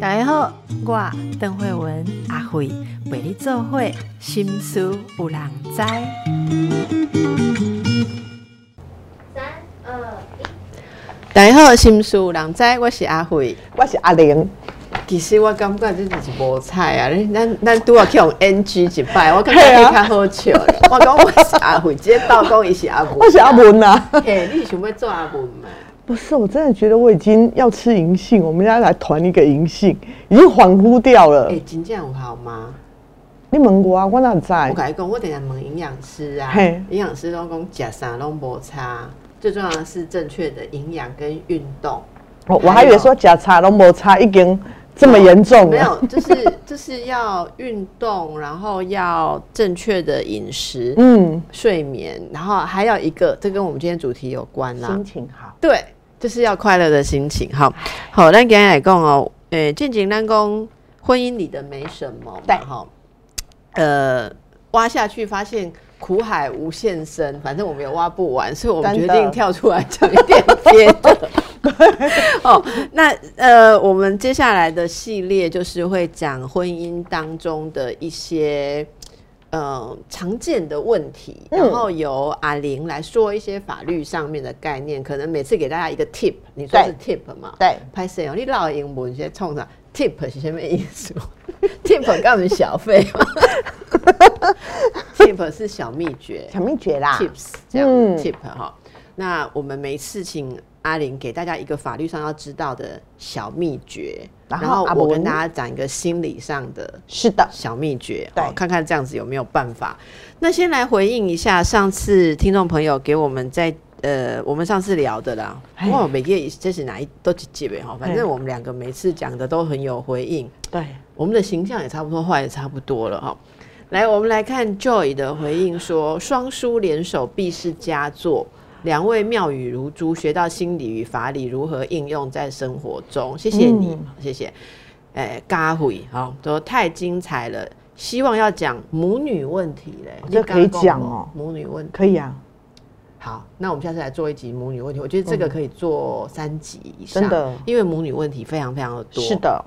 大家好，我邓慧文阿慧陪你做会心思有人知。三二一，大家好，心思有人知，我是阿慧，我是阿玲。其实我感觉这就是无彩啊！咱咱拄啊去用 NG 一摆，我感觉你较好笑。我讲我是阿慧，直接倒讲伊是阿文。我是阿文啊。嘿，你是想要做阿文吗？不是，我真的觉得我已经要吃银杏，我们要来团一个银杏，已经恍惚掉了。哎，真正有好吗？你问我啊，我哪在？我跟你讲，我等下问营养师啊，营养师都讲假啥拢无差，最重要的是正确的营养跟运动。我我还以为说假差拢无差，已经。这么严重？没有，就是就是要运动，然后要正确的饮食，嗯，睡眠，然后还有一个，这跟我们今天主题有关啦。心情好，对，就是要快乐的心情。好，好，那给来讲哦，诶，近景单工婚姻里的没什么，对，哈，呃，挖下去发现。苦海无限深，反正我们也挖不完，所以我们决定跳出来讲一点别的。哦，那呃，我们接下来的系列就是会讲婚姻当中的一些呃常见的问题，然后由阿玲来说一些法律上面的概念，可能每次给大家一个 tip，你说是 tip 嘛？对，拍摄哦，你老英文先冲上 tip 是什么意思？tip 告诉小费吗？Tip 是小秘诀，小秘诀啦，Tips 这样 Tip 哈。那我们每次请阿玲给大家一个法律上要知道的小秘诀，然后我跟大家讲一个心理上的，是的，小秘诀，对，看看这样子有没有办法。那先来回应一下上次听众朋友给我们在呃，我们上次聊的啦。哇，每个这是哪一都几几位哈，反正我们两个每次讲的都很有回应，对，我们的形象也差不多，话也差不多了哈。来，我们来看 Joy 的回应说：“双书联手必是佳作，两位妙语如珠，学到心理与法理如何应用在生活中。”谢谢你，谢谢。哎，嘎回好，都太精彩了。希望要讲母女问题嘞，这可以讲哦。母女问题可以啊。好，那我们下次来做一集母女问题。我觉得这个可以做三集以上，真的，因为母女问题非常非常的多。是的。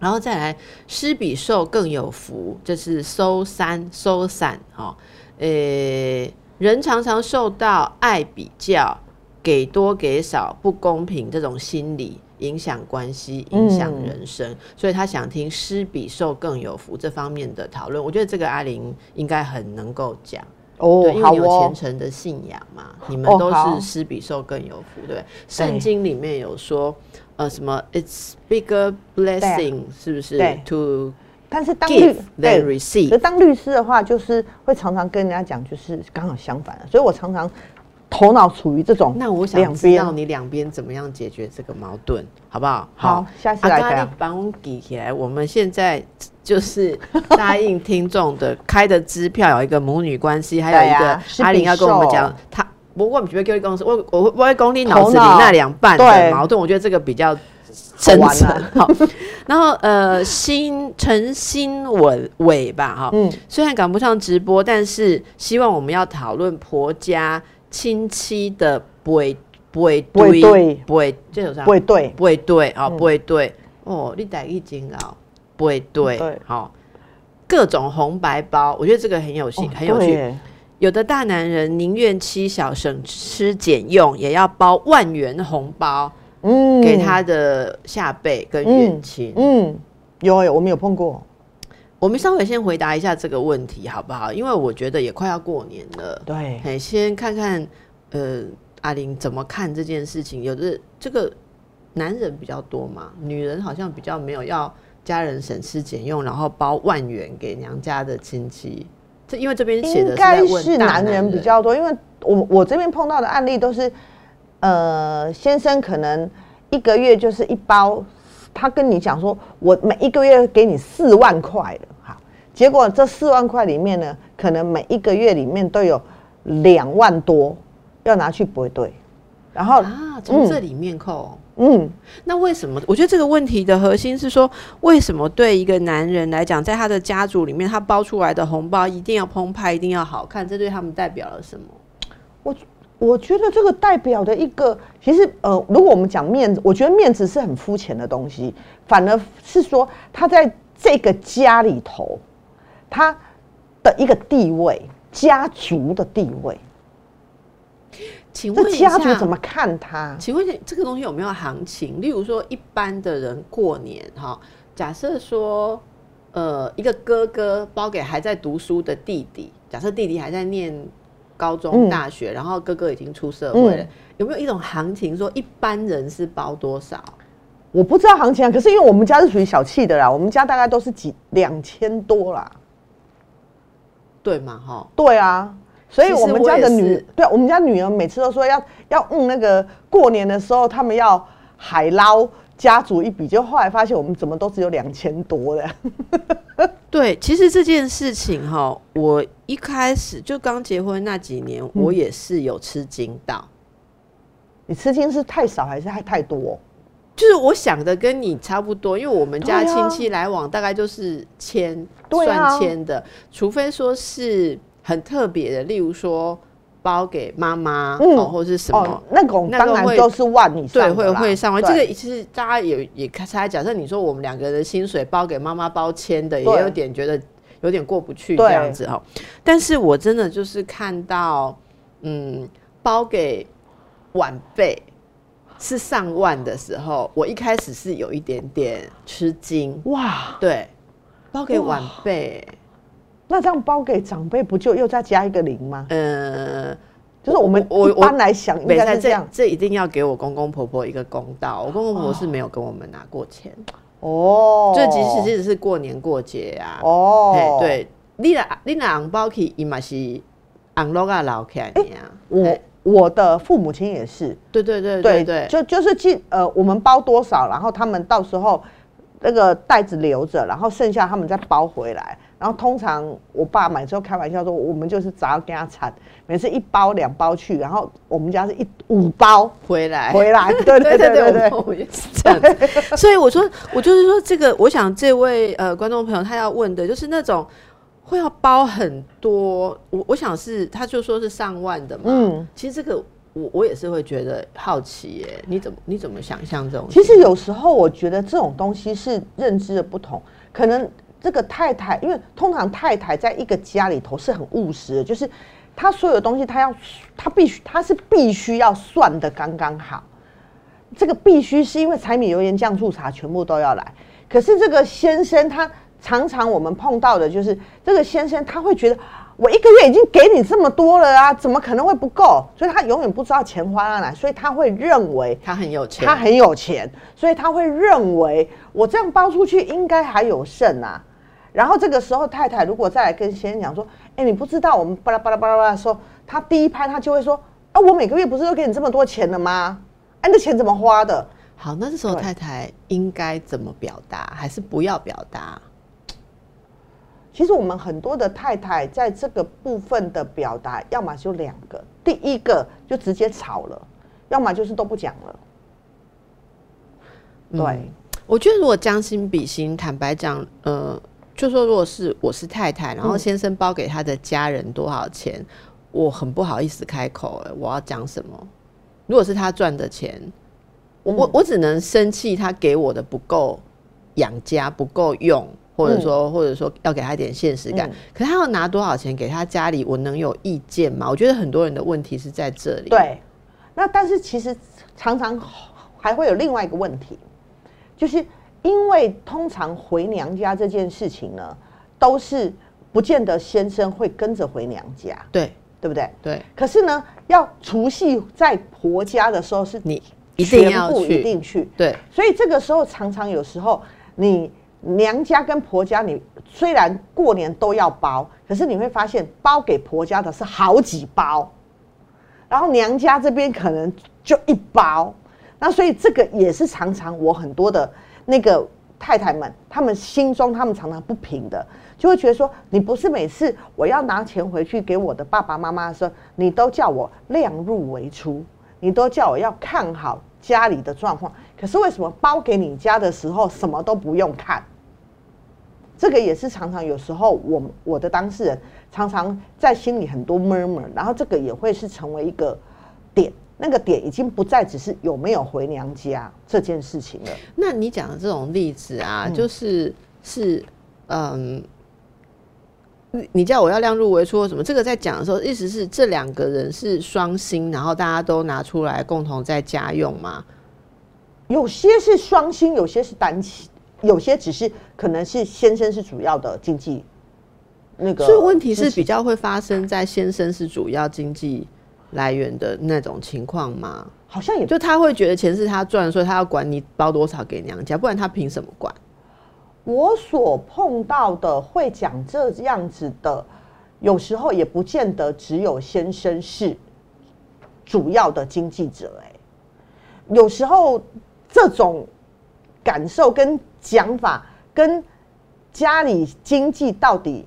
然后再来，施比受更有福，这是收三收散哦。呃，人常常受到爱比较、给多给少、不公平这种心理影响关系，影响人生，所以他想听施比受更有福这方面的讨论。我觉得这个阿玲应该很能够讲哦，因为有虔诚的信仰嘛，你们都是施比受更有福，对圣经里面有说。呃，什么？It's bigger blessing，是不是？To，但是当律对 receive，当律师的话，就是会常常跟人家讲，就是刚好相反的。所以我常常头脑处于这种。那我想知道你两边怎么样解决这个矛盾，好不好？好，下次来看。帮我比起来，我们现在就是答应听众的开的支票有一个母女关系，还有一个阿玲要跟我们讲他。不过，我们准备跟公司，我我我会公你脑子里那两半的矛盾，我觉得这个比较真诚。好，然后呃，新陈新伟伟吧，哈，嗯，虽然赶不上直播，但是希望我们要讨论婆家亲戚的不会不会对。不会这首啥？不会对。不会对啊不会对。哦，你带一斤啊不会对。好。各种红白包，我觉得这个很有趣，很有趣。有的大男人宁愿妻小省吃俭用，也要包万元红包，嗯，给他的下辈跟远亲。嗯，有有，我们有碰过。我们稍微先回答一下这个问题，好不好？因为我觉得也快要过年了。对，先看看呃，阿玲怎么看这件事情？有的这个男人比较多嘛，女人好像比较没有要家人省吃俭用，然后包万元给娘家的亲戚。这因为这边写的应该是男人比较多，因为我我这边碰到的案例都是，呃，先生可能一个月就是一包，他跟你讲说，我每一个月给你四万块的，好，结果这四万块里面呢，可能每一个月里面都有两万多要拿去补对，然后啊，从这里面扣。嗯，那为什么？我觉得这个问题的核心是说，为什么对一个男人来讲，在他的家族里面，他包出来的红包一定要澎湃，一定要好看？这对他们代表了什么？我我觉得这个代表的一个，其实呃，如果我们讲面子，我觉得面子是很肤浅的东西，反而是说他在这个家里头，他的一个地位，家族的地位，这请问家族怎么看他？请问这个东西有没有行情？例如说，一般的人过年哈，假设说，呃，一个哥哥包给还在读书的弟弟，假设弟弟还在念高中、嗯大学，然后哥哥已经出社会了，嗯有没有一种行情说，一般人是包多少？我不知道行情啊，可是因为我们家是属于小气的啦，我们家大概都是几两千多啦。对嘛？哈，对啊，所以我们家的女对我们家女儿每次都说要要嗯那个过年的时候，他们要海捞家族一比，就后来发现我们怎么都只有两千多的。对，其实这件事情哈，我一开始就刚结婚那几年，嗯我也是有吃惊到。你吃惊是太少还是太太多？就是我想的跟你差不多，因为我们家亲戚来往大概就是千、啊算千的，除非说是很特别的，例如说包给妈妈、嗯哦，或是什么。哦，那个会当然都是万以上会会上万。对这个其实大家也也猜，假设你说我们两个人的薪水包给妈妈包签的，也有点觉得有点过不去对这样子哈。但是我真的就是看到，嗯，包给晚辈是上万的时候，我一开始是有一点点吃惊。哇，对，包给晚辈，那这样包给长辈不就又再加一个零吗？呃，就是我们我一般来想应该是这样这一定要给我公公婆婆一个公道。我公公婆婆是没有跟我们拿过钱。哦。就即使即使是过年过节啊，哦嘿，对，你拿你拿红包去，伊嘛是红落啊留起来的啊。我我的父母亲也是，对对对对对，就就是记呃，我们包多少，然后他们到时候那个袋子留着，然后剩下他们再包回来。然后通常我爸买之后开玩笑说，我们就是砸给他铲，每次一包两包去，然后我们家是一五包回来回来，对对对对对我也是这样子。所以我说，我就是说，这个，我想这位呃观众朋友他要问的就是那种会要包很多，我我想是他就说是上万的嘛。嗯其实这个我我也是会觉得好奇耶，你怎么你怎么想象这种？其实有时候我觉得这种东西是认知的不同，可能这个太太，因为通常太太在一个家里头是很务实的，就是她所有东西她要，她必须她是必须要算的刚刚好。这个必须是因为柴米油盐酱醋茶全部都要来，可是这个先生他常常我们碰到的就是这个先生他会觉得我一个月已经给你这么多了啊，怎么可能会不够？所以他永远不知道钱花到哪，所以他会认为他很有钱，他很有钱，所以他会认为我这样包出去应该还有剩啊。然后这个时候太太如果再来跟先生讲说，哎，你不知道我们巴拉巴拉巴拉巴拉的时候，他第一拍他就会说，啊，我每个月不是都给你这么多钱了吗？哎，那钱怎么花的？好，那这时候太太应该怎么表达，还是不要表达？其实我们很多的太太在这个部分的表达，要么就两个，第一个就直接吵了，要么就是都不讲了。对，嗯我觉得如果将心比心，坦白讲，呃，就说如果是我是太太，然后嗯先生包给他的家人多少钱，我很不好意思开口、哎，我要讲什么？如果是他赚的钱，我我嗯我只能生气他给我的不够养家，不够用。或者说，或者说要给他一点现实感，嗯可是他要拿多少钱给他家里，我能有意见吗？我觉得很多人的问题是在这里。，对，那但是其实常常还会有另外一个问题，就是因为通常回娘家这件事情呢，都是不见得先生会跟着回娘家，对，对不对？对，可是呢，要除夕在婆家的时候是你一定要去。一定去，对，所以这个时候常常有时候你娘家跟婆家，你虽然过年都要包，可是你会发现包给婆家的是好几包，然后娘家这边可能就一包，那所以这个也是常常我很多的那个太太们，他们心中他们常常不平的，就会觉得说，你不是每次我要拿钱回去给我的爸爸妈妈的时候，你都叫我量入为出，你都叫我要看好家里的状况，可是为什么包给你家的时候什么都不用看？这个也是常常有时候我我的当事人常常在心里很多 murmur，然后这个也会是成为一个那个点已经不再只是有没有回娘家这件事情了。那你讲的这种例子啊，嗯就是是嗯。你你叫我要量入为出或什么？这个在讲的时候，意思是这两个人是双薪，然后大家都拿出来共同在家用吗？有些是双薪，有些是单薪，有些只是可能是先生是主要的经济那个。所以问题是比较会发生在先生是主要经济来源的那种情况吗？好像也就他会觉得钱是他赚，所以他要管你包多少给娘家，不然他凭什么管？我所碰到的会讲这样子的，有时候也不见得只有先生是主要的经济者、哎，有时候这种感受跟讲法跟家里经济到底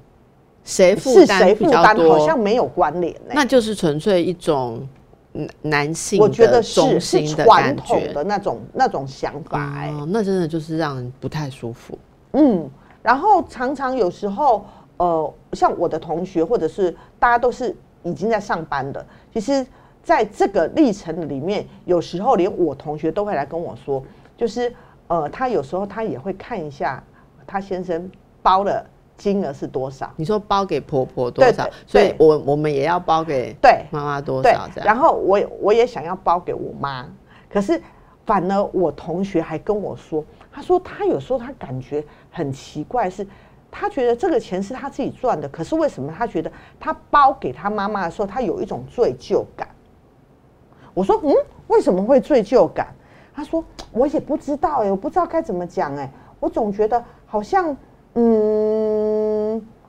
谁负是担比谁负担？好像没有关联、哎，那就是纯粹一种男男性我觉得是是传。统的那种那种想法、哎、哦，那真的就是让人不太舒服。嗯，然后常常有时候，呃，像我的同学或者是大家都是已经在上班的，其实在这个历程里面，有时候连我同学都会来跟我说，就是呃，他有时候他也会看一下他先生包的金额是多少，你说包给婆婆多少所以我我们也要包给对妈妈多少这，样。然后我也我也想要包给我妈，可是反而我同学还跟我说，他说他有时候他感觉很奇怪是。他觉得这个钱是他自己赚的，可是为什么他觉得他包给他妈妈的时候，他有一种罪疚感？我说，嗯，为什么会罪疚感？他说，我也不知道哎、我不知道该怎么讲哎、我总觉得好像，嗯，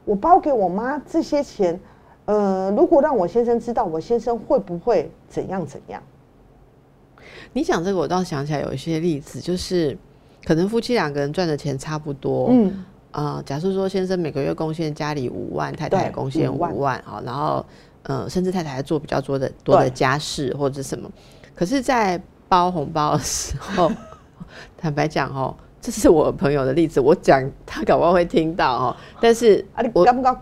我包给我妈这些钱，呃，如果让我先生知道，我先生会不会怎样怎样？你讲这个，我倒想起来有一些例子，就是可能夫妻两个人赚的钱差不多，嗯，啊，假设说先生每个月贡献家里五万，太太对贡献5万五万，好，然后呃，甚至太太还做比较多的多的家事或者什么，可是，在包红包的时候，坦白讲哦，这是我朋友的例子我讲他赶快会听到哦。但是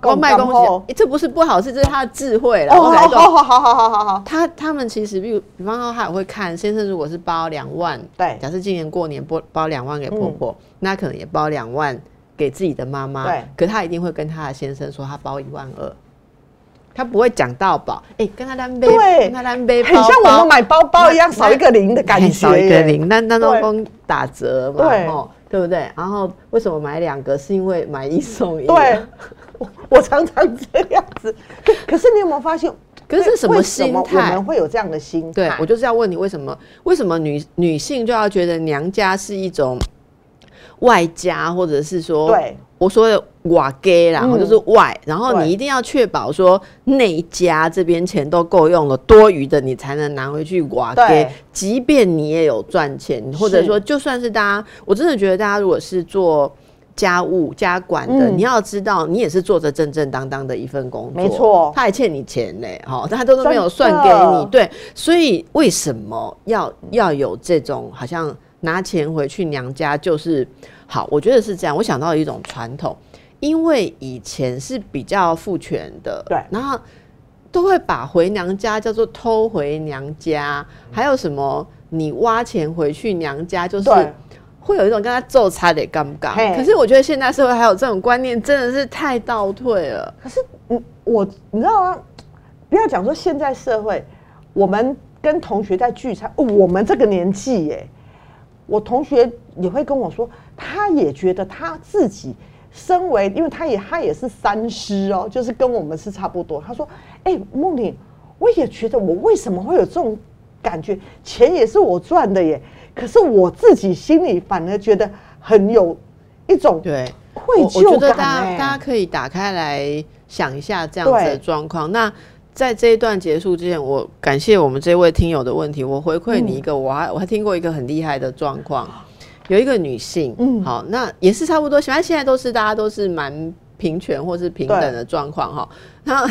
我卖东西这不是不好是这是他的智慧然我来说好好好好好他他们其实比比方说他也会看先生如果是包两万对。假设今年过年不包两万给婆婆那可能也包两万给自己的妈妈对。可他一定会跟他的先生说他包一万二他不会讲到饱，哎、跟他单杯，对跟他单杯，很像我们买包包一样，少一个零的感觉，少一个。零，那那都对光打折嘛，对哦，对不对？然后为什么买两个？是因为买一送一，对，我我常常这样子。可可是你有没有发现？可是是什么为心我态们？会有这样的心态？对我就是要问你，为什么为什么女女性就要觉得娘家是一种外加，或者是说，对。我说的瓦给啦，嗯。或就是外，然后你一定要确保说内家这边钱都够用了，多余的你才能拿回去瓦给对，即便你也有赚钱，或者说就算是大家，我真的觉得大家如果是做。家务家管的，嗯。你要知道，你也是做着正正当当的一份工作，没错。他还欠你钱嘞，哈，他都都没有算给你，对，所以为什么要要有这种好像拿钱回去娘家就是好？我觉得是这样。我想到一种传统，因为以前是比较父权的，对然后都会把回娘家叫做偷回娘家，还有什么你挖钱回去娘家，就是对会有一种跟他揍差的尴尬。可是我觉得现在社会还有这种观念，真的是太倒退了。可是，嗯，我你知道吗？不要讲说现在社会，我们跟同学在聚餐，哦我们这个年纪耶，我同学也会跟我说，他也觉得他自己身为，因为他也他也是三师哦，就是跟我们是差不多。他说：“哎、梦玲，我也觉得我为什么会有这种感觉？钱也是我赚的耶，可是我自己心里反而觉得很有一种对，愧我我觉疚感得大家哎。大家可以打开来想一下这样子的对状况。那在这一段结束之前，我感谢我们这位听友的问题，我回馈你一个，我还我还听过一个很厉害的状况，有一个女性，嗯好，那也是差不多，反正现在都是大家都是蛮平权或是平等的状况哈。那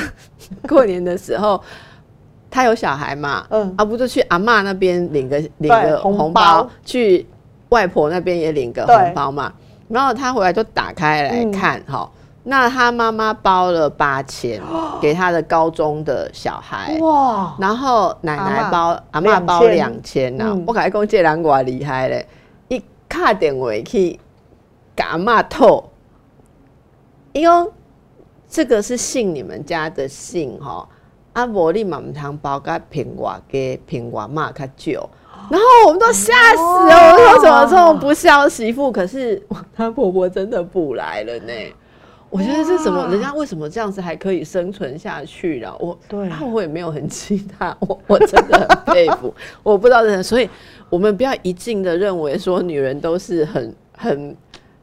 过年的时候。她有小孩嘛？嗯啊，不就去阿嬷那边领个领对个红包去外婆那边也领个对红包嘛。然后她回来就打开来嗯看，哈、那他妈妈包了八千 给他的高中的小孩，哇，然后奶奶包阿妈包2000两千呐嗯。我感觉讲这人偌厉害嘞，一卡电话去给阿嬷透，因为这个是信你们家的信哈，啊无你嘛唔通包甲平外给平外嘛较少。然后我们都吓死了，我们说怎么这种不孝媳妇？可是哇她婆婆真的不来了呢。我觉得这怎么人家为什么这样子还可以生存下去了？我对啊我也没有很气他，我我真的很佩服。我不知道真的，所以我们不要一劲的认为说女人都是很很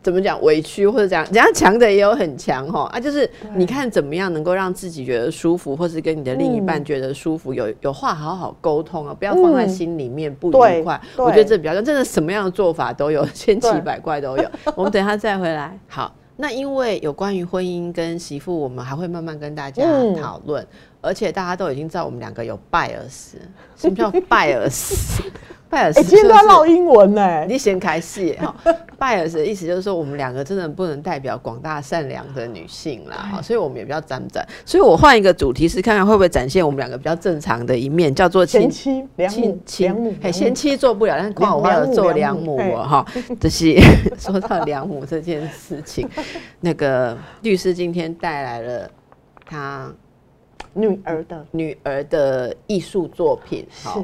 怎么讲委屈或者怎样，人家强的也有很强哈啊，就是你看怎么样能够让自己觉得舒服，或是跟你的另一半嗯觉得舒服，有有话好好沟通啊，不要放在嗯心里面不愉快。对我觉得这比较真的什么样的做法都有，千奇百怪都有。我们等一下再回来。好，那因为有关于婚姻跟媳妇，我们还会慢慢跟大家嗯。讨论，而且大家都已经知道我们两个有拜尔斯，什么叫拜尔斯？拜尔斯哎，今天都要唠英文呢。你先开戏哈。拜尔斯的意思就是说，我们两个真的不能代表广大善良的女性啦，哈，所以我们也比较沾沾。所以我换一个主题是看看会不会展现我们两个比较正常的一面，叫做前亲妻良母亲，良母亲，嘿，先妻做不了，但夸我话有做良母哦，哈，就是说到良母这件事情，那个律师今天带来了他女儿的女儿的艺术作品，好，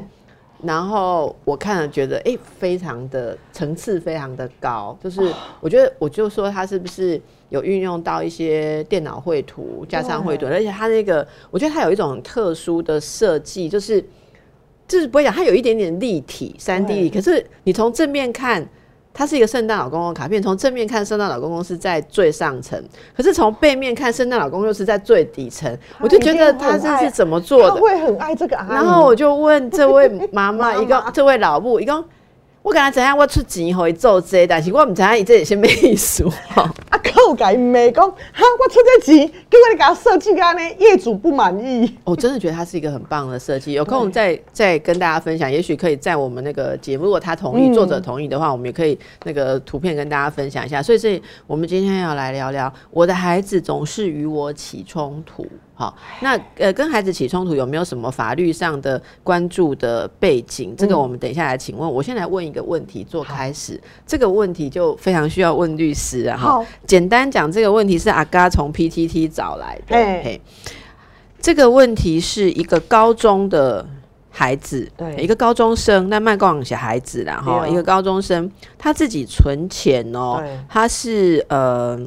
然后我看了觉得，哎、非常的层次非常的高，就是我觉得我就说它是不是有运用到一些电脑绘图加上绘图，而且它那个我觉得它有一种特殊的设计，就是就是不会讲它有一点点立体三 D 可是你从正面看。它是一个圣诞老公公卡片，从正面看，圣诞老公公是在最上层，可是从背面看，圣诞老公公又是在最底层。我就觉得他这是怎么做的？他会很爱这个阿姨。然后我就问这位妈妈，一个这位老母，一个我跟他怎样，我出钱互伊做这个，但是我唔知影伊这是什么意思吼。啊，靠改美讲，哈，我出这钱，结果你给他设计安呢，业主不满意。我真的觉得它是一个很棒的设计，有空再再跟大家分享，也许可以在我们那个节目，如果他同意，嗯作者同意的话，我们也可以那个图片跟大家分享一下。所以这我们今天要来聊聊，我的孩子总是与我起冲突。好，那呃，跟孩子起冲突有没有什么法律上的关注的背景？这个我们等一下来请问。我先来问一个问题做开始，这个问题就非常需要问律师啊。哈好，简单讲，这个问题是阿嘎从 PTT 找来的。嘿嘿，这个问题是一个高中的孩子，对一个高中生，那卖光小孩子啦，哈，一个高中生，他自己存钱哦对，他是呃。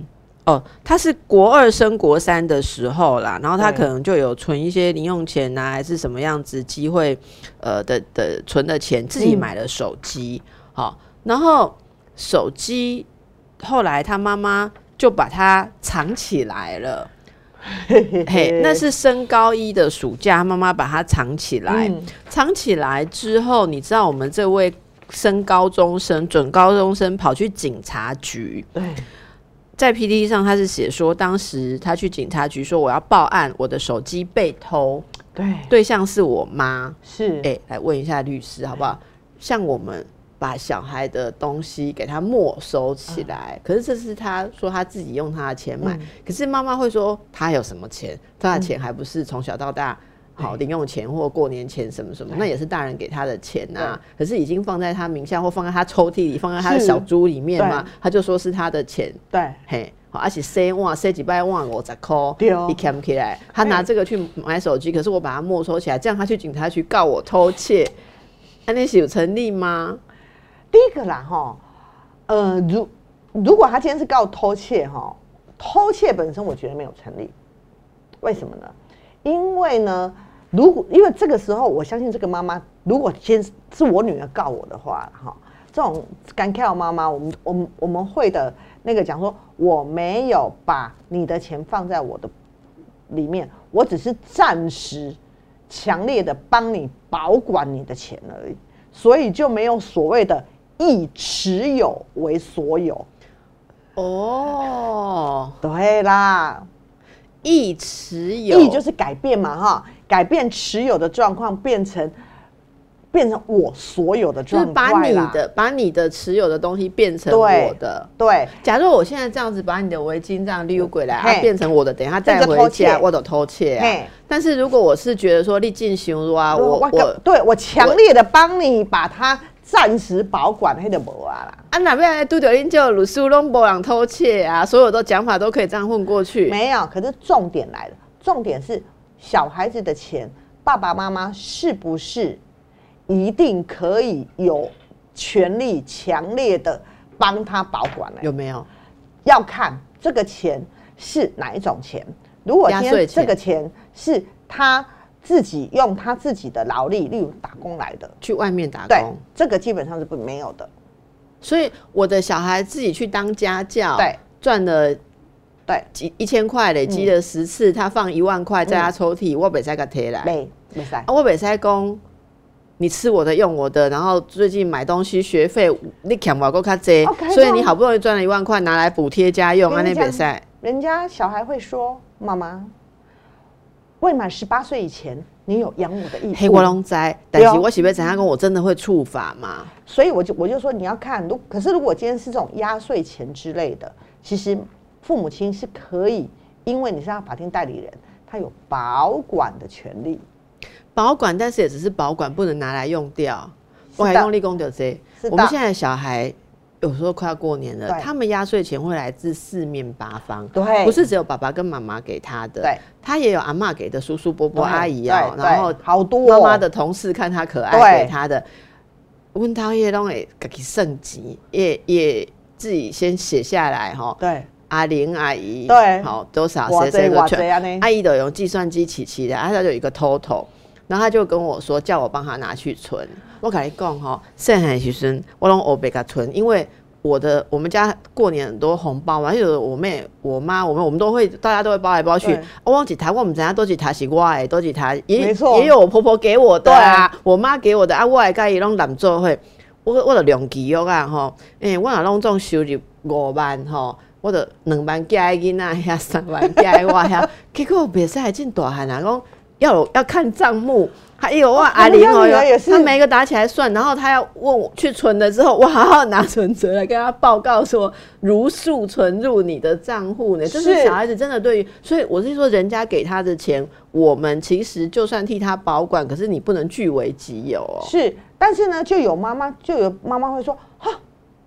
哦，他是国二升国三的时候啦，然后他可能就有存一些零用钱呐、还是什么样子机会，呃的的存的钱，自己嗯买了手机，好、然后手机后来他妈妈就把它藏起来了，嘿，那是升高一的暑假，妈妈把它藏起来。嗯。藏起来之后，你知道我们这位升高中生、准高中生跑去警察局，对，在 PPT 上他是写说，当时他去警察局说我要报案，我的手机被偷，对，对象是我妈。是，哎、来问一下律师好不好？像我们把小孩的东西给他没收起来，可是这是他说他自己用他的钱买，可是妈妈会说他有什么钱？他的钱还不是从小到大。好，零用钱或过年前什么什么，那也是大人给他的钱呐、可是已经放在他名下，或放在他抽屉里，放在他的小猪里面嘛，他就说是他的钱。对，嘿，好，而且塞哇塞几百万五十块，对哦。一扛起来，他拿这个去买手机，可是我把它没收起来，这样他去警察局告我偷窃，那那是有成立吗？第一个啦，哈，呃，如如果他今天是告偷窃，哈，偷窃本身我觉得没有成立，为什么呢？因为呢，如果因为这个时候，我相信这个妈妈，如果先是我女儿告我的话，哈，这种干跳妈妈，我们我们我们会的那个讲说，我没有把你的钱放在我的里面，我只是暂时强烈的帮你保管你的钱而已，所以就没有所谓的以持有为所有。哦，对啦，亦持有，易就是改变嘛，哈，改变持有的状况变成变成我所有的就是把你。的把你的持有的东西变成我的。对，假如我现在这样子把你的围巾这样溜过来，它啊，变成我的，等一下这带回个偷窃家，我都偷窃啊。但是如果我是觉得说你进行入啊，我我我对我强烈的帮你把它暂时保管，那就无啊啦。啊哪边拄着恁就鲁苏拢无人偷窃啊，所有的讲法都可以这样混过去。没有，可是重点来了，重点是小孩子的钱，爸爸妈妈是不是一定可以有权利强烈的帮他保管呢？有没有？要看这个钱是哪一种钱。如果今天这个钱是他自己用他自己的劳力，例如打工来的，去外面打对工，，这个基本上是不没有的。所以我的小孩自己去当家教，对，赚了对，几一千块，累积了十次，他放一万块在他抽屉，我北塞给贴来，没没塞啊，我北塞公。你吃我的，用我的，然后最近买东西学费你欠我够卡多所以你好不容易赚了一万块，拿来补贴家用，啊那比赛人家小孩会说：“妈妈，未满十八岁以前，你有养母的义务。”黑我拢知，但是我喜不怎样跟，我真的会触法吗？所以我就我就说你要看，如可是如果今天是这种压岁钱之类的，其实父母亲是可以，因为你是他法定代理人，他有保管的权利。保管，但是也只是保管，不能拿来用掉。我还用力工的这是，的我们现在的小孩有时候快要过年了，他们压岁钱会来自四面八方，对。不是只有爸爸跟妈妈给他的，对，他也有阿妈给的，叔叔伯伯阿姨哦，对然后好多哦。妈妈的同事看他可爱对给他的，问他也拢会自己升级，也也自己先写下来哈。对，阿玲阿姨，对。好多少谁谁的全。塞啊呢？阿姨都用计算机起起的，啊，他就有一个 total，然后他就跟我说，叫我帮他拿去存。我跟你讲哈，现在其实我拢欧贝给存，因为我的我们家过年很多红包嘛，有我妹、我妈、我们我们都会，大家都会包来包去对。我忘记台，我们知道都几台是我的，都几台也也有我婆婆给我的啊，我妈给我的啊，我的家己拢揽做会。我我就量记录啊吼，诶、我若拢总收入五万吼，我就两万寄迄囡仔遐，三万寄迄我遐，结果袂使真大汉啊，讲要有要看账目。还有我哦阿玲哦他每一个打起来算，然后他要问我去存了之后，我好好拿存折来跟他报告说如数存入你的账户呢。就是是小孩子真的对于，所以我是说，人家给他的钱，我们其实就算替他保管，可是你不能据为己有哦。是，但是呢，就有妈妈就有妈妈会说：“哈，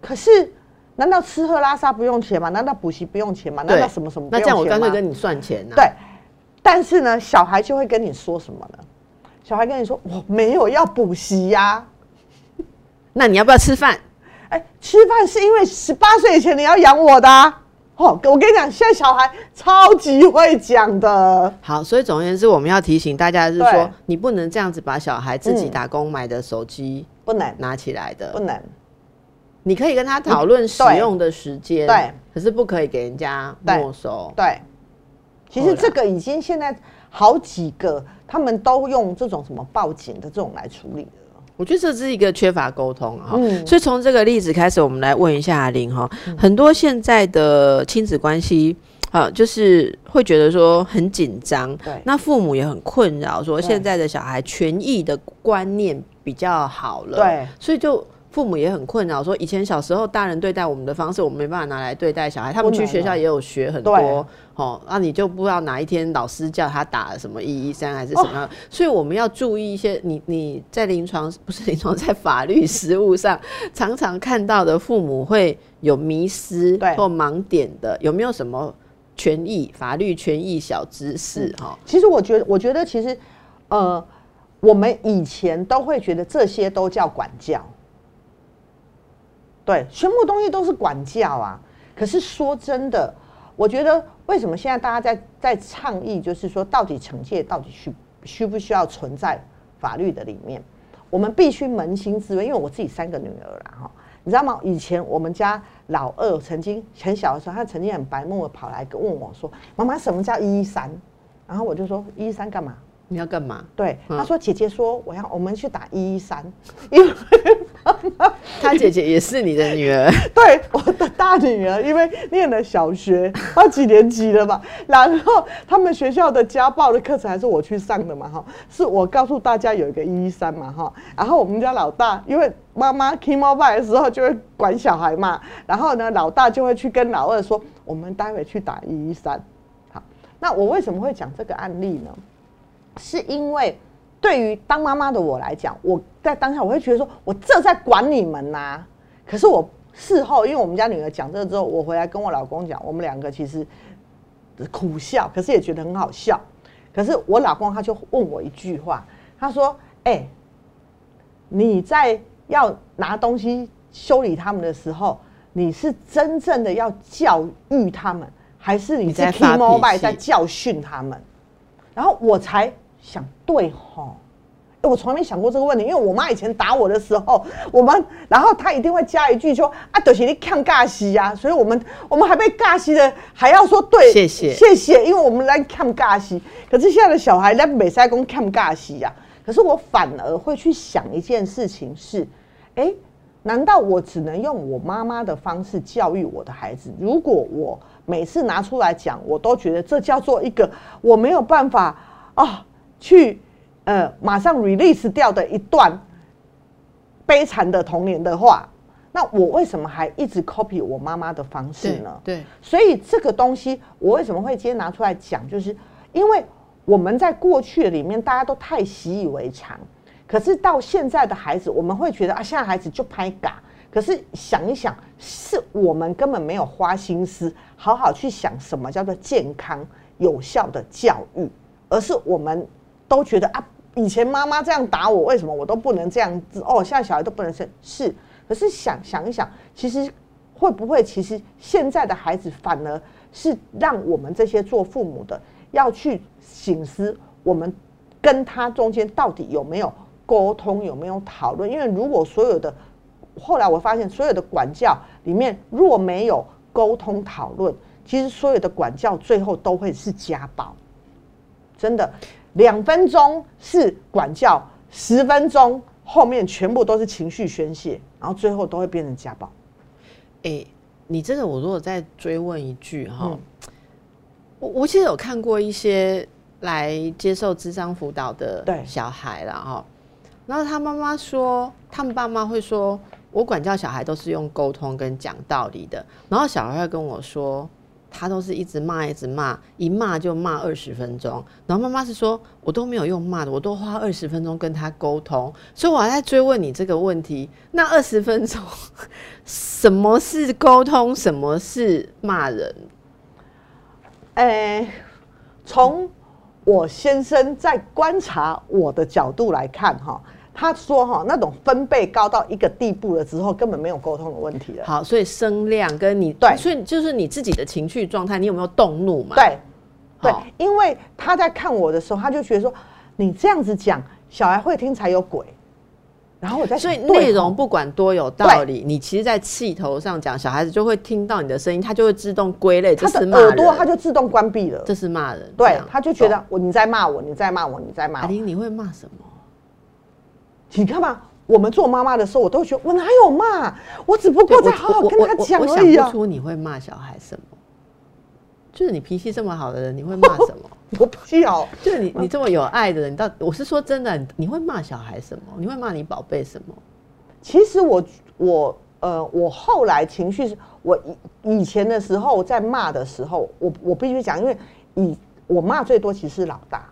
可是难道吃喝拉撒不用钱吗？难道补习不用钱吗？难道什么什么不那这样我用钱吗？”干脆跟你算钱呐、对，但是呢，小孩就会跟你说什么呢？小孩跟你说：“我没有要补习呀。那你要不要吃饭？哎，吃饭是因为十八岁以前你要养我的、啊。哦，我跟你讲，现在小孩超级会讲的。好，所以总而言之，我们要提醒大家的是说，你不能这样子把小孩自己嗯打工买的手机不能，拿起来的。不能，你可以跟他讨论使用的时间，对，可是不可以给人家没收。对。其实这个已经现在好几个，他们都用这种什么报警的这种来处理的。我觉得这是一个缺乏沟通哈，嗯。所以从这个例子开始，我们来问一下阿玲哈，很多现在的亲子关系。啊，就是会觉得说很紧张，对。那父母也很困扰，说对。现在的小孩权益的观念比较好了，对，所以就父母也很困扰，说以前小时候大人对待我们的方式，我们没办法拿来对待小孩，他们去学校也有学很多，哦，那、你就不知道哪一天老师叫他打什么一一三还是什么样，所以我们要注意一些，你你在临床不是临床，在法律实务上常常看到的父母会有迷失对。或盲点的，有没有什么权益法律权益小知识哈？其实我觉得，我觉得其实，呃，我们以前都会觉得这些都叫管教，对，全部东西都是管教啊。可是说真的，我觉得为什么现在大家在在倡议，就是说到底惩戒到底需需不需要存在法律的里面？我们必须扪心自问，因为我自己三个女儿啦，哈，你知道吗？以前我们家老二曾经很小的时候，他曾经很白目的跑来问我说：“妈妈，什么叫一一三？”然后我就说：“一一三干嘛？”你要干嘛？对，嗯他说姐姐说我要我们去打一一三，因为 他姐姐也是你的女儿，对，我的大女儿，因为念了小学，她几年级了嘛？然后他们学校的家暴的课程还是我去上的嘛？哈，是我告诉大家有一个一一三嘛？哈，然后我们家老大，因为妈妈 k m o b i 的时候就会管小孩嘛，然后呢，老大就会去跟老二说，我们待会去打一一三。好，那我为什么会讲这个案例呢？是因为。对于当妈妈的我来讲，我在当下我会觉得说，我这在管你们呐。可是我事后，因为我们家女儿讲这个之后，我回来跟我老公讲，我们两个其实苦笑，可是也觉得很好笑。可是我老公他就问我一句话，他说：“哎，你在要拿东西修理他们的时候，你是真正的要教育他们，还是你在发脾气在教训他们？”然后我才。想对吼，我从来没想过这个问题，因为我妈以前打我的时候，我们然后她一定会加一句说啊，对不起，你看尬戏呀，所以我们我们还被尬戏的还要说对，谢谢谢谢，因为我们来看尬戏，可是现在的小孩在美赛公看尬戏呀，可是我反而会去想一件事情是，哎，难道我只能用我妈妈的方式教育我的孩子？如果我每次拿出来讲，我都觉得这叫做一个我没有办法啊。去，呃，马上 release 掉的一段悲惨的童年的话，那我为什么还一直 copy 我妈妈的方式呢？对，所以这个东西我为什么会今天拿出来讲，就是因为我们在过去里面大家都太习以为常，可是到现在的孩子，我们会觉得啊，现在孩子就拍嘎，可是想一想，是我们根本没有花心思好好去想什么叫做健康有效的教育，而是我们。都觉得啊，以前妈妈这样打我，为什么我都不能这样子？哦，现在小孩都不能是是，可是想想一想，其实会不会，其实现在的孩子反而是让我们这些做父母的要去醒思，我们跟他中间到底有没有沟通，有没有讨论？因为如果所有的后来我发现，所有的管教里面若没有沟通讨论，其实所有的管教最后都会是家暴，真的。两分钟是管教，十分钟后面全部都是情绪宣泄，然后最后都会变成家暴。哎，你这个我如果再追问一句哈，我我其实有看过一些来接受智商辅导的小孩了哈，然后他妈妈说，他们爸妈会说，我管教小孩都是用沟通跟讲道理的，然后小孩会跟我说。他都是一直骂，一直骂，一骂就骂二十分钟。然后妈妈是说，我都没有用骂的，我都花二十分钟跟他沟通。所以我还在追问你这个问题：那二十分钟，什么是沟通？什么是骂人？哎，从我先生在观察我的角度来看，哈。他说：“哈，那种分贝高到一个地步了之后，根本没有沟通的问题了。好，所以声量跟你对，所以就是你自己的情绪状态，你有没有动怒嘛？对，对，因为他在看我的时候，他就觉得说，你这样子讲，小孩会听才有鬼。然后我在所以内容不管多有道理，你其实，在气头上讲，小孩子就会听到你的声音，他就会自动归类，他的耳朵他就自动关闭了，这是骂人。对，他就觉得我你在骂我，你在骂我，你在骂。阿玲，你会骂什么？”你看嘛，我们做妈妈的时候，我都觉得我哪有骂，我只不过在好好跟他讲而已啊。想不出你会骂小孩什么，就是你脾气这么好的人，你会骂什么？我脾气好，就是你你这么有爱的人，你到我是说真的，你会骂小孩什么？你会骂你宝贝什么？其实我我呃，我后来情绪是，我以以前的时候在骂的时候，我我必须讲，因为以我骂最多其实是老大，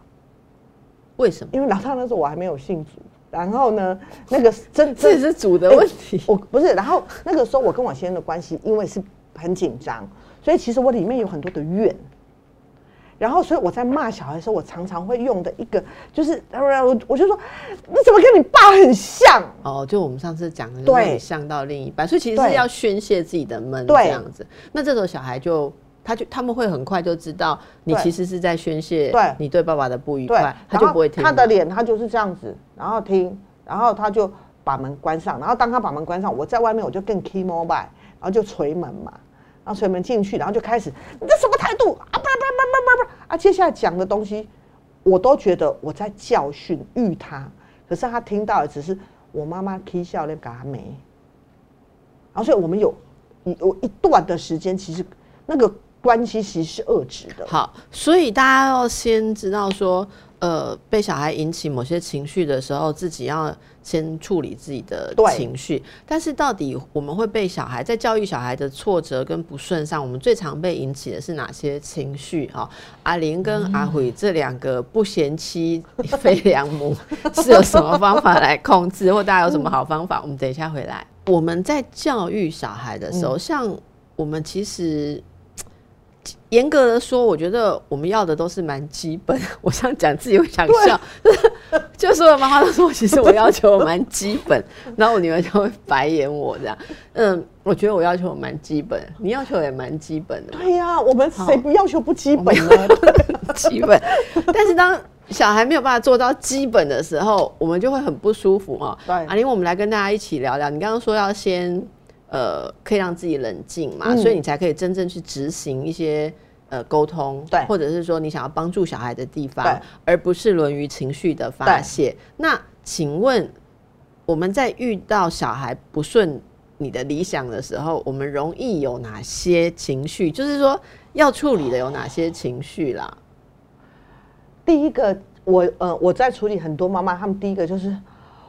为什么？因为老大那时候我还没有信主。然后呢，那个真这是主的问题，我不是。然后那个时候我跟我先生的关系，因为是很紧张，所以其实我里面有很多的怨。然后，所以我在骂小孩的时候，我常常会用的一个就是，我我就说，你怎么跟你爸很像？哦，就我们上次讲的，对，像到另一半，所以其实是要宣泄自己的闷这样子。那这时候小孩就。他就他们会很快就知道你其实是在宣泄，对，你对爸爸的不愉快，他就不会听。他的脸他就是这样子，然后听，然后他就把门关上，然后当他把门关上，我在外面我就更 key mobile，然后就捶门嘛，然后捶门进去，然后就开始你这什么态度啊？不不不不不不啊！接下来讲的东西，我都觉得我在教训育他，可是他听到的只是我妈妈 K 笑脸给他没，然后所以我们有有一段的时间，其实那个关系其实是遏制的。好，所以大家要先知道说，呃，被小孩引起某些情绪的时候，自己要先处理自己的情绪。但是到底我们会被小孩在教育小孩的挫折跟不顺上，我们最常被引起的是哪些情绪？哈、阿玲跟阿辉这两个不贤妻非良母是有什么方法来控制，或大家有什么好方法？我们等一下回来。我们在教育小孩的时候，像我们其实严格的说，我觉得我们要的都是蛮基本。我这样讲自己会想笑，就所有妈妈都说，其实我要求蛮基本，然后我女儿就会白眼我这样。嗯，我觉得我要求蛮基本，你要求也蛮基本的，对呀、我们谁不要求不基本呢？基本。但是当小孩没有办法做到基本的时候，我们就会很不舒服哦。对阿玲，我们来跟大家一起聊聊。你刚刚说要先呃，可以让自己冷静嘛，嗯所以你才可以真正去执行一些呃沟通，对或者是说你想要帮助小孩的地方对，而不是沦于情绪的发泄。那请问我们在遇到小孩不顺你的理想的时候，我们容易有哪些情绪？就是说要处理的有哪些情绪啦？第一个，我呃我在处理很多妈妈，他们第一个就是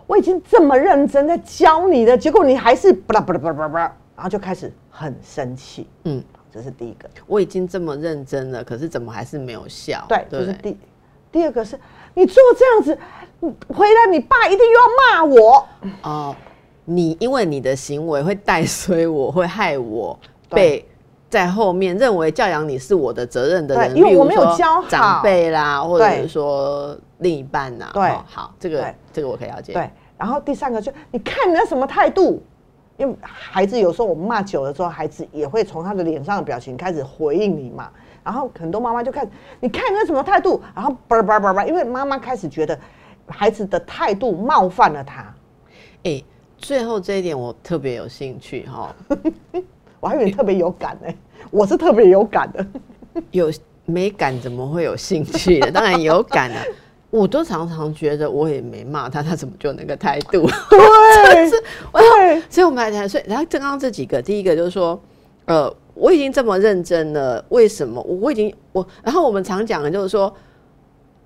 我已经这么认真在教你的，结果你还是巴拉巴拉巴拉巴拉然后就开始很生气。嗯，这是第一个。我已经这么认真了，可是怎么还是没有效？对，对不对？这是第第二个是你做这样子，回来你爸一定又要骂我。哦，你因为你的行为会带 衰我，会害我被在后面认为教养你是我的责任的人，因为我没有教好长辈啦，或者是说另一半呐。对哦好，这个对这个我可以了解。对，然后第三个就你看你那什么态度，因为孩子有时候我们骂久了之后，孩子也会从他的脸上的表情开始回应你嘛。然后很多妈妈就看你看你那什么态度，然后叭叭叭叭，因为妈妈开始觉得孩子的态度冒犯了他。哎，最后这一点我特别有兴趣哈，我还以为你特别有感呢、我是特别有感的。有没感怎么会有兴趣的？当然有感啊。我都常常觉得我也没骂他，他怎么就那个态度？对，是对，所以我们来谈，所以然后刚刚这几个，第一个就是说，呃，我已经这么认真了，为什么我我已经我，然后我们常讲的就是说，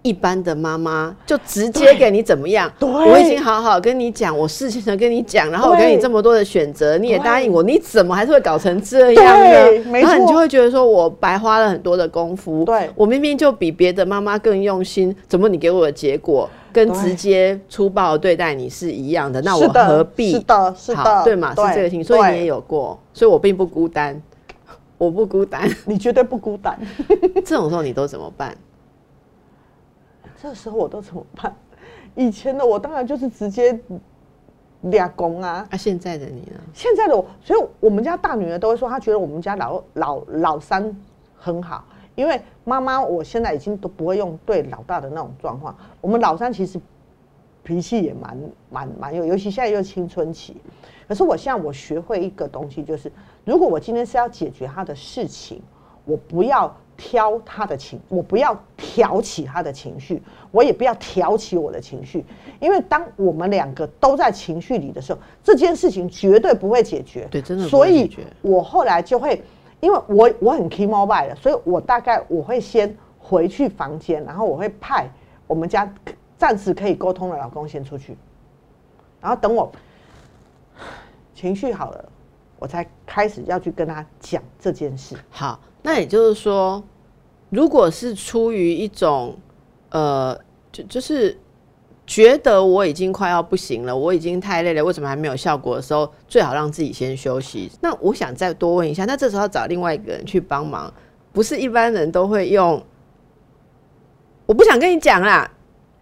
一般的妈妈就直接给你怎么样，对我已经好好跟你讲，我事情都跟你讲，然后我给你这么多的选择，你也答应我，你怎么还是会搞成这样呢？然后你就会觉得说我白花了很多的功夫，对我明明就比别的妈妈更用心，怎么你给我的结果跟直接粗暴地对待你是一样的？那我何必？是的，是好的，对嘛？是这个情绪，所以你也有过，所以我并不孤单，我不孤单。你绝对不孤单。这种时候你都怎么办？这时候我都怎么办？以前的我当然就是直接俩公啊，啊，现在的你呢？现在的我，所以我们家大女儿都会说，她觉得我们家老老老三很好，因为妈妈我现在已经都不会用对老大的那种状况。我们老三其实脾气也蛮蛮蛮有，尤其现在又青春期。可是我现在我学会一个东西，就是如果我今天是要解决他的事情，我不要挑他的情，我不要挑起他的情绪，我也不要挑起我的情绪，因为当我们两个都在情绪里的时候，这件事情绝对不会解决。对真的所以我后来就会，因为我我很 key mobile 的，所以我大概我会先回去房间，然后我会派我们家暂时可以沟通的老公先出去，然后等我情绪好了，我才开始要去跟他讲这件事。好，那也就是说，如果是出于一种呃，就就是觉得我已经快要不行了，我已经太累了，为什么还没有效果的时候，最好让自己先休息。那我想再多问一下，那这时候要找另外一个人去帮忙，不是一般人都会用，我不想跟你讲啦，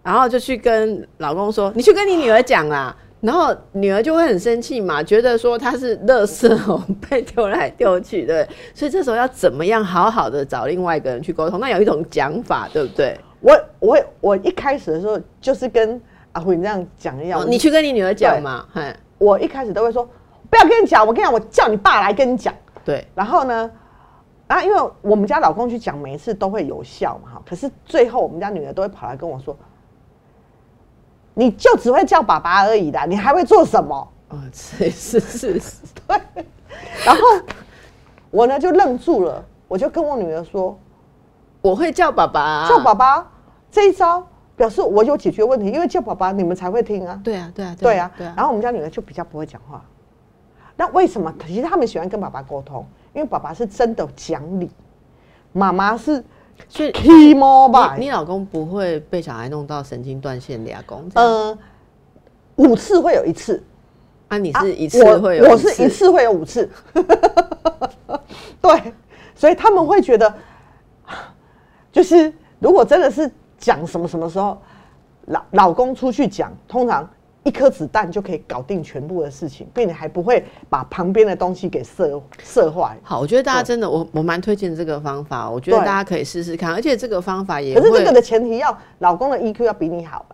然后就去跟老公说，你去跟你女儿讲啦。然后女儿就会很生气嘛，觉得说她是垃圾哦，被丢来丢去，对？所以这时候要怎么样好好的找另外一个人去沟通？那有一种讲法，对不对？我我我一开始的时候就是跟阿辉你这样讲一样，哦你去跟你女儿讲嘛，嘿，我一开始都会说不要跟你讲，我跟你讲，我叫你爸来跟你讲。对，然后呢，啊，因为我们家老公去讲，每一次都会有效嘛，哈。可是最后我们家女儿都会跑来跟我说：“你就只会叫爸爸而已啦，你还会做什么？哦，是是是是，然后我呢就愣住了，我就跟我女儿说，我会叫爸爸，叫爸爸这一招表示我有解决问题，因为叫爸爸你们才会听啊。对啊对啊对啊，对啊。然后我们家女儿就比较不会讲话。那为什么？其实他们喜欢跟爸爸沟通，因为爸爸是真的讲理，妈妈是所以？你你老公不会被小孩弄到神经断线俩公？呃，五次会有一次。啊，你是一次会有？我是一次会有五次。对，所以他们会觉得，就是如果真的是讲什么什么时候，老老公出去讲，通常。一颗子弹就可以搞定全部的事情，并且还不会把旁边的东西给射射坏。好，我觉得大家真的，我我蛮推荐这个方法，我觉得大家可以试试看，而且这个方法也可是这个的前提要老公的 EQ 要比你好。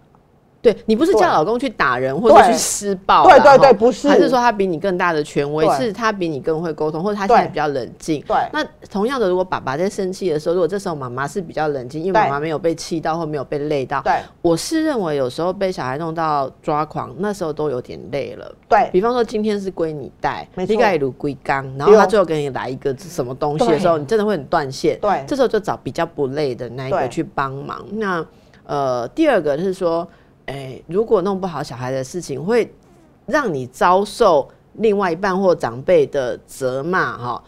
对你不是叫老公去打人或者去施暴，对对对，不是，还是说他比你更大的权威，是他比你更会沟通，或者他现在比较冷静。对，那同样的，如果爸爸在生气的时候，如果这时候妈妈是比较冷静，因为妈妈没有被气到或没有被累到，对，我是认为有时候被小孩弄到抓狂，那时候都有点累了。对。比方说今天是归你带，没错，一如归刚，然后他最后给你来一个什么东西的时候，你真的会很断线。对，这时候就找比较不累的那一个去帮忙。那呃，第二个是说。哎，如果弄不好小孩的事情，会让你遭受另外一半或长辈的责骂哈。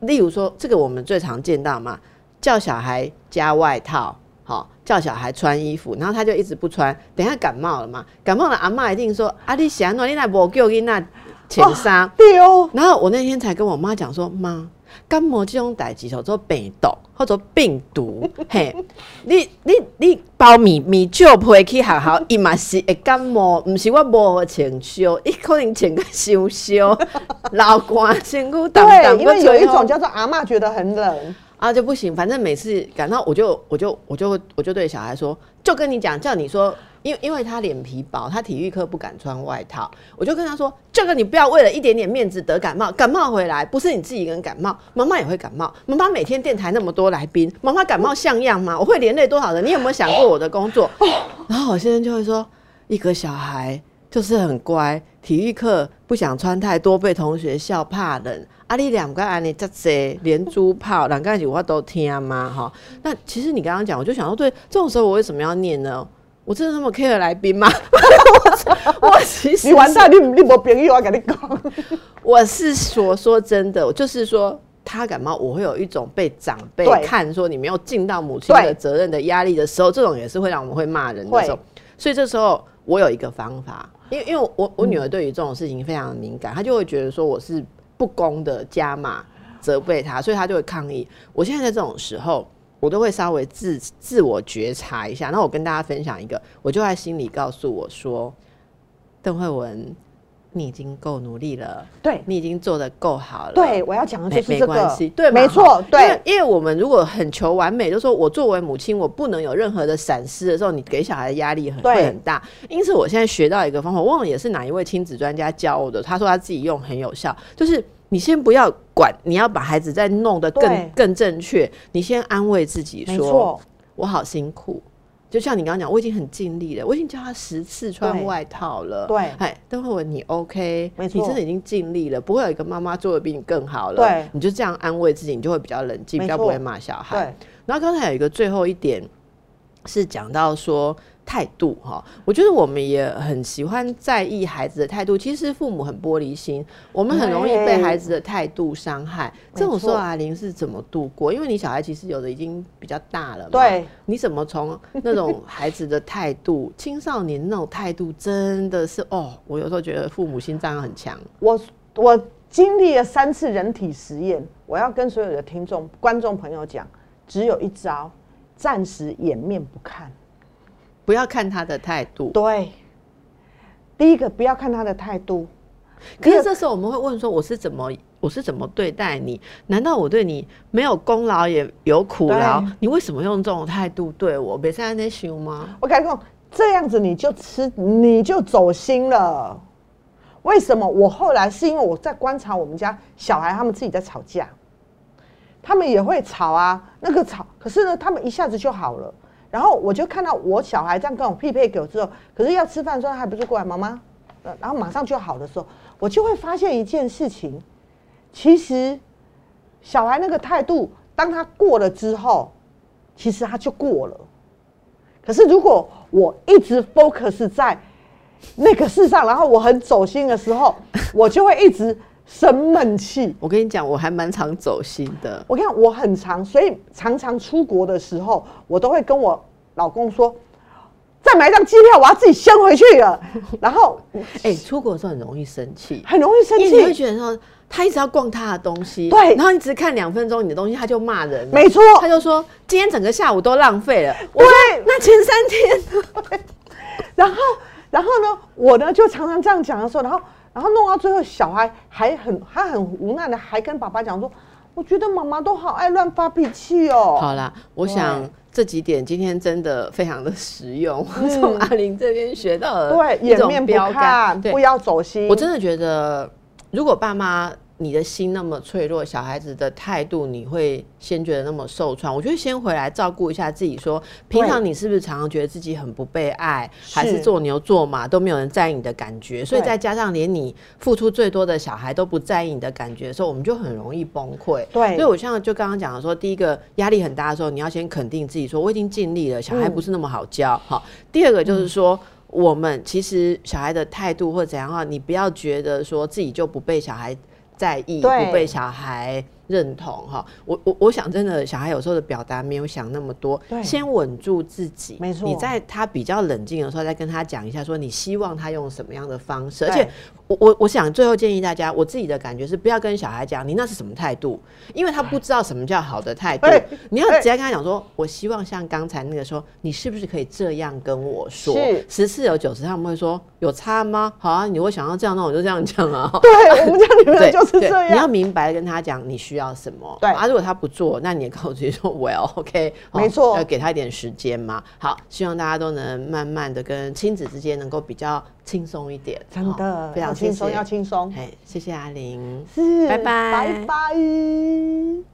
例如说，这个我们最常见到嘛，叫小孩加外套，好，叫小孩穿衣服，然后他就一直不穿。等下感冒了嘛，感冒了，阿妈一定说：“啊，你想哪？你来无叫你那浅纱。”对哦。然后我那天才跟我妈讲说：“妈。”感冒这种代志叫做病毒或者病毒，嘿，你你你包米米酒配去学校，伊嘛是会感冒，毋是我无穿烧，伊可能穿个烧烧，老寒辛苦。对，因为有一种叫做阿嬷觉得很冷啊，就不行。反正每次感到，我就我就我就我就对小孩说，就跟你讲，叫你说。因因为他脸皮薄，他体育课不敢穿外套，我就跟他说：“这个你不要为了一点点面子得感冒，感冒回来不是你自己一个人感冒，妈妈也会感冒。妈妈每天电台那么多来宾，妈妈感冒像样吗？我会连累多少人？你有没有想过我的工作？”然后我先生就会说：“一个小孩就是很乖，体育课不想穿太多，被同学笑怕冷。啊，你两个安尼这些连珠炮，两个句话都听吗？哈，那其实你刚刚讲，我就想说，对，这种时候我为什么要念呢？”我真的那么 care 来宾吗？我其实你完蛋，你你没朋友，我跟你讲。我是说说真的，就是说他感冒，我会有一种被长辈看说你没有尽到母亲的责任的压力的时候，这种也是会让我们会骂人的时候。所以这时候我有一个方法，因为因为我我女儿对于这种事情非常敏感，她就会觉得说我是不公的加码责备她，所以她就会抗议。我现在在这种时候。我都会稍微自自我觉察一下，那我跟大家分享一个，我就在心里告诉我说：“邓慧文，你已经够努力了，对你已经做的够好了。”对，我要讲的就是这个，对，没错，对，因为我们如果很求完美，就说我作为母亲，我不能有任何的闪失的时候，你给小孩的压力很会很大。因此，我现在学到一个方法，忘了也是哪一位亲子专家教我的，他说他自己用很有效，就是。你先不要管，你要把孩子再弄得更更正确。你先安慰自己说：“我好辛苦。”就像你刚刚讲，我已经很尽力了，我已经叫他十次穿外套了。对，哎，邓慧文，你 OK？没错，你真的已经尽力了，不会有一个妈妈做的比你更好了。对，你就这样安慰自己，你就会比较冷静，比较不会骂小孩。对。然后刚才有一个最后一点是讲到说。态度哈，我觉得我们也很喜欢在意孩子的态度。其实父母很玻璃心，我们很容易被孩子的态度伤害。这种时候，阿玲是怎么度过？因为你小孩其实有的已经比较大了，对，你怎么从那种孩子的态度、青少年那种态度，真的是哦，我有时候觉得父母心脏很强。我我经历了三次人体实验，我要跟所有的听众、观众朋友讲，只有一招，暂时掩面不看。不要看他的态度。对，第一个不要看他的态度。可是这时候我们会问说：我是怎么，我是怎么对待你？难道我对你没有功劳也有苦劳？你为什么用这种态度对我？别在那凶吗？我跟你讲，这样子你就吃，你就走心了。为什么？我后来是因为我在观察我们家小孩，他们自己在吵架，他们也会吵啊。那个吵，可是呢，他们一下子就好了。然后我就看到我小孩这样跟我匹配狗之后，可是要吃饭的时候还不是过来妈妈，然后马上就好的时候，我就会发现一件事情，其实小孩那个态度，当他过了之后，其实他就过了。可是如果我一直 focus 在那个事上，然后我很走心的时候，我就会一直生闷气。我跟你讲，我还蛮常走心的。我跟你讲我很常，所以常常出国的时候，我都会跟我老公说，再买一张机票，我要自己先回去了。然后哎、出国的时候很容易生气，很容易生因为你会气，觉得说他一直要逛他的东西，对然后你只看两分钟你的东西，他就骂人了，没错他就说今天整个下午都浪费了。我对那前三天 然后然后呢，我呢就常常这样讲的时候，然后然后弄到最后，小孩还很他很无奈的，还跟爸爸讲说，我觉得妈妈都好爱乱发脾气哦。好啦，我想对这几点今天真的非常的实用，我从阿玲这边学到了对，一种掩面不标杆，看，不要走心。我真的觉得，如果爸妈你的心那么脆弱，小孩子的态度你会先觉得那么受创。我觉得先回来照顾一下自己说平常你是不是常常觉得自己很不被爱，还是是做牛做马都没有人在意你的感觉？所以再加上连你付出最多的小孩都不在意你的感觉的时候，我们就很容易崩溃。对所以我像就刚刚讲的说，第一个压力很大的时候，你要先肯定自己，说我已经尽力了，小孩嗯不是那么好教。好，第二个就是说。我们其实小孩的态度或者怎样的话，你不要觉得说自己就不被小孩在意，不被小孩认同哈。我我我想真的，小孩有时候的表达没有想那么多，对先稳住自己。没错你在他比较冷静的时候，再跟他讲一下，说你希望他用什么样的方式。而且我我我想最后建议大家，我自己的感觉是不要跟小孩讲你那是什么态度，因为他不知道什么叫好的态度对。你要直接跟他讲说，我希望像刚才那个说，你是不是可以这样跟我说？十次有九十他们会说有差吗？好啊，你会想要这样，那我就这样讲啊。对我们家女对儿就是这样你要。明白跟他讲你需要什么。对啊，如果他不做，那你也告诉自己说 well OK，好没错要给他一点时间嘛。好，希望大家都能慢慢的跟亲子之间能够比较轻松一点。真的非常要轻松，要轻松。哎，谢谢阿玲，是，拜拜拜拜。